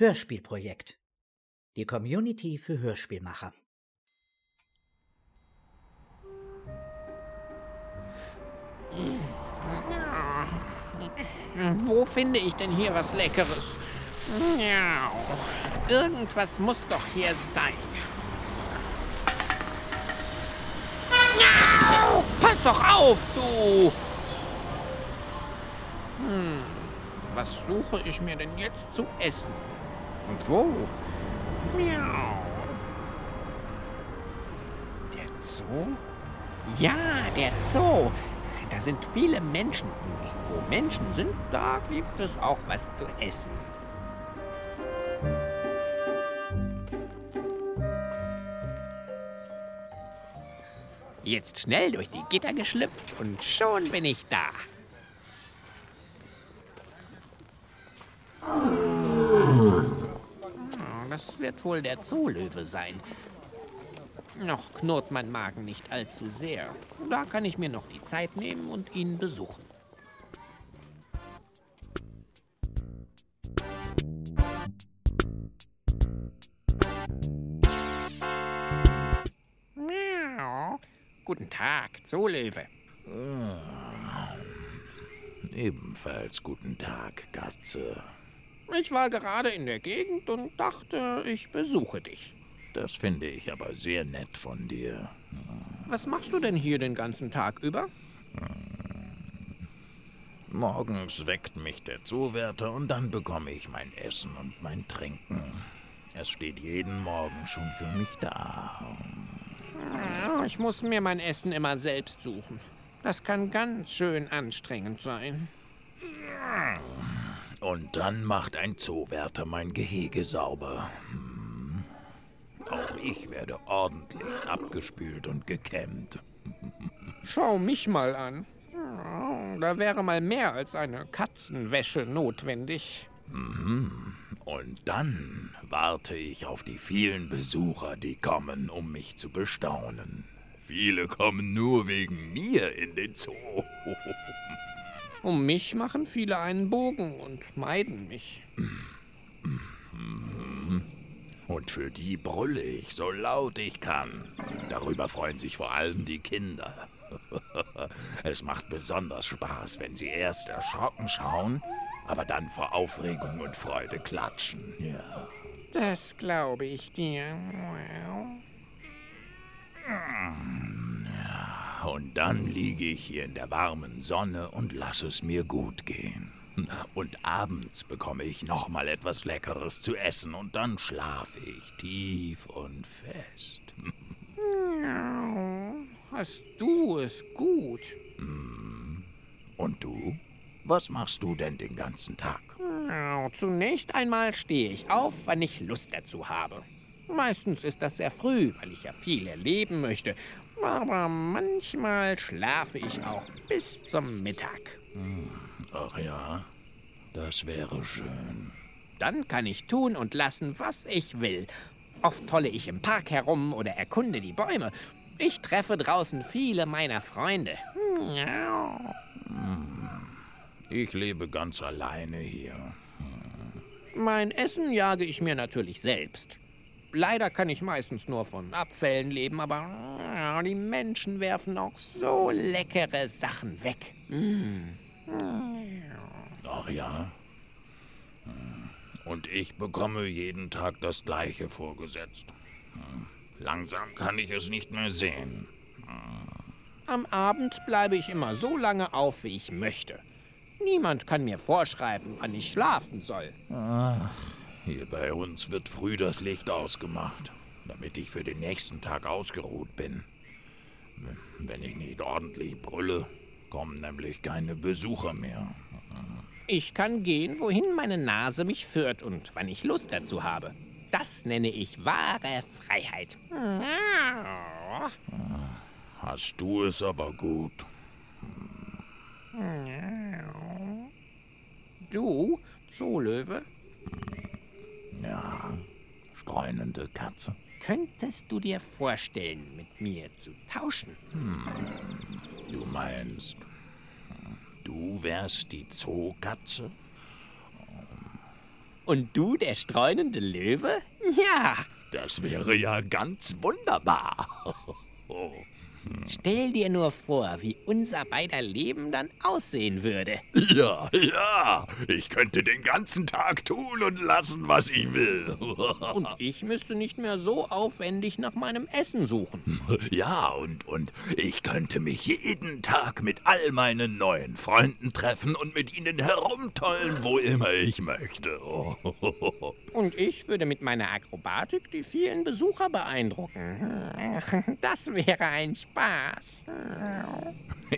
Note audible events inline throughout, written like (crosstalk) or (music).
Hörspielprojekt. Die Community für Hörspielmacher. Wo finde ich denn hier was Leckeres? Irgendwas muss doch hier sein. Pass doch auf, du! Hm, was suche ich mir denn jetzt zu essen? Und wo? Miau. Der Zoo? Ja, der Zoo. Da sind viele Menschen. Und wo Menschen sind, da gibt es auch was zu essen. Jetzt schnell durch die Gitter geschlüpft und schon bin ich da. Oh, das wird wohl der Zoolöwe sein. Noch knurrt mein Magen nicht allzu sehr. Da kann ich mir noch die Zeit nehmen und ihn besuchen. Guten Tag, Zoolöwe. Ah, ebenfalls guten Tag, Katze. Ich war gerade in der Gegend und dachte, ich besuche dich. Das finde ich aber sehr nett von dir. Was machst du denn hier den ganzen Tag über? Morgens weckt mich der Zoowärter und dann bekomme ich mein Essen und mein Trinken. Es steht jeden Morgen schon für mich da. Ich muss mir mein Essen immer selbst suchen. Das kann ganz schön anstrengend sein. Und dann macht ein Zoowärter mein Gehege sauber. Hm. Auch ich werde ordentlich abgespült und gekämmt. Schau mich mal an. Da wäre mal mehr als eine Katzenwäsche notwendig. Mhm. Und dann warte ich auf die vielen Besucher, die kommen, um mich zu bestaunen. Viele kommen nur wegen mir in den Zoo. (laughs) Um mich machen viele einen Bogen und meiden mich. Und für die brülle ich so laut ich kann. Darüber freuen sich vor allem die Kinder. (laughs) Es macht besonders Spaß, wenn sie erst erschrocken schauen, aber dann vor Aufregung und Freude klatschen. Ja. Das glaube ich dir. Und dann liege ich hier in der warmen Sonne und lasse es mir gut gehen. Und abends bekomme ich noch mal etwas Leckeres zu essen und dann schlafe ich tief und fest. Hast du es gut? Und du? Was machst du denn den ganzen Tag? Zunächst einmal stehe ich auf, wann ich Lust dazu habe. Meistens ist das sehr früh, weil ich ja viel erleben möchte. Aber manchmal schlafe ich auch bis zum Mittag. Ach ja, das wäre schön. Dann kann ich tun und lassen, was ich will. Oft tolle ich im Park herum oder erkunde die Bäume. Ich treffe draußen viele meiner Freunde. Ich lebe ganz alleine hier. Mein Essen jage ich mir natürlich selbst. Leider kann ich meistens nur von Abfällen leben, aber äh, die Menschen werfen auch so leckere Sachen weg. Ach ja. Und ich bekomme jeden Tag das Gleiche vorgesetzt. Langsam kann ich es nicht mehr sehen. Am Abend bleibe ich immer so lange auf, wie ich möchte. Niemand kann mir vorschreiben, wann ich schlafen soll. Hier bei uns wird früh das Licht ausgemacht, damit ich für den nächsten Tag ausgeruht bin. Wenn ich nicht ordentlich brülle, kommen nämlich keine Besucher mehr. Ich kann gehen, wohin meine Nase mich führt und wann ich Lust dazu habe. Das nenne ich wahre Freiheit. Hast du es aber gut. Du, Zoolöwe, streunende Katze. könntest du dir vorstellen, mit mir zu tauschen? Du meinst, du wärst die Zookatze? Und du, der streunende Löwe? Ja. Das wäre ja ganz wunderbar. (laughs) Stell dir nur vor, wie unser beider Leben dann aussehen würde. (laughs) Ja, ja. Ich könnte den ganzen Tag tun und lassen, was ich will. (laughs) Und ich müsste nicht mehr so aufwendig nach meinem Essen suchen. (laughs) Ja, und, und ich könnte mich jeden Tag mit all meinen neuen Freunden treffen und mit ihnen herumtollen, wo immer ich möchte. Und ich würde mit meiner Akrobatik die vielen Besucher beeindrucken. Das wäre ein Spaß.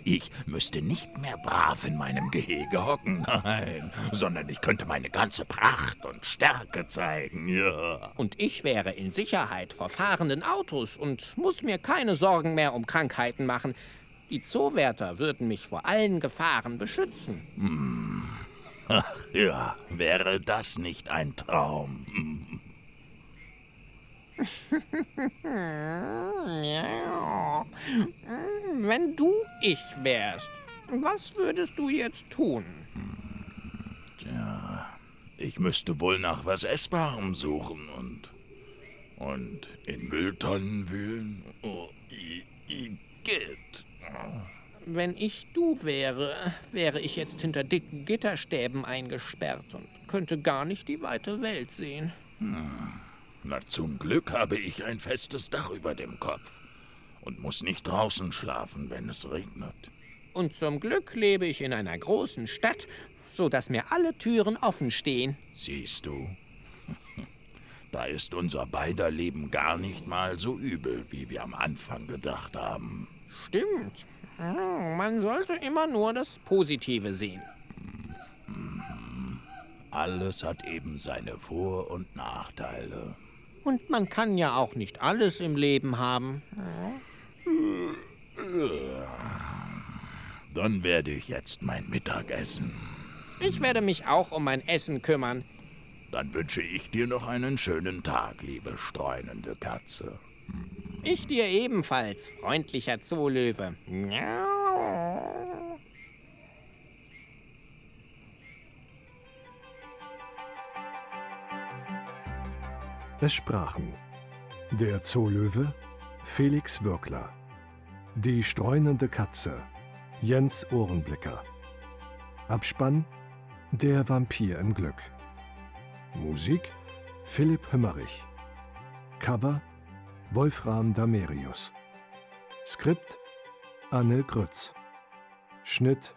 Ich müsste nicht mehr brav in meinem Gehege hocken, nein, sondern ich könnte meine ganze Pracht und Stärke zeigen, ja. Und ich wäre in Sicherheit vor fahrenden Autos und muss mir keine Sorgen mehr um Krankheiten machen. Die Zoowärter würden mich vor allen Gefahren beschützen. Hm. Ach ja, wäre das nicht ein Traum? Hm. (laughs) Wenn du ich wärst, was würdest du jetzt tun? Tja, ich müsste wohl nach was Essbarem suchen und. und in Mülltonnen wühlen. Oh, i, i, geht. Wenn ich du wäre, wäre ich jetzt hinter dicken Gitterstäben eingesperrt und könnte gar nicht die weite Welt sehen. Hm. Na, zum Glück habe ich ein festes Dach über dem Kopf und muss nicht draußen schlafen, wenn es regnet. Und zum Glück lebe ich in einer großen Stadt, so dass mir alle Türen offen stehen. Siehst du? (laughs) Da ist unser beider Leben gar nicht mal so übel, wie wir am Anfang gedacht haben. Stimmt. Man sollte immer nur das Positive sehen. Alles hat eben seine Vor- und Nachteile. Und man kann ja auch nicht alles im Leben haben. Dann werde ich jetzt mein Mittag essen. Ich werde mich auch um mein Essen kümmern. Dann wünsche ich dir noch einen schönen Tag, liebe streunende Katze. Ich dir ebenfalls, freundlicher Zoolöwe. Es sprachen der Zoolöwe Felix Würkler, die streunende Katze Jens Ohrenblicker, Abspann Der Vampir im Glück, Musik Philipp Hümmerich, Cover Wolfram Damerius, Skript Anne Grütz, Schnitt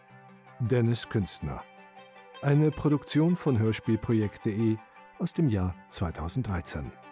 Dennis Künstner. Eine Produktion von Hörspielprojekt.de aus dem Jahr 2013.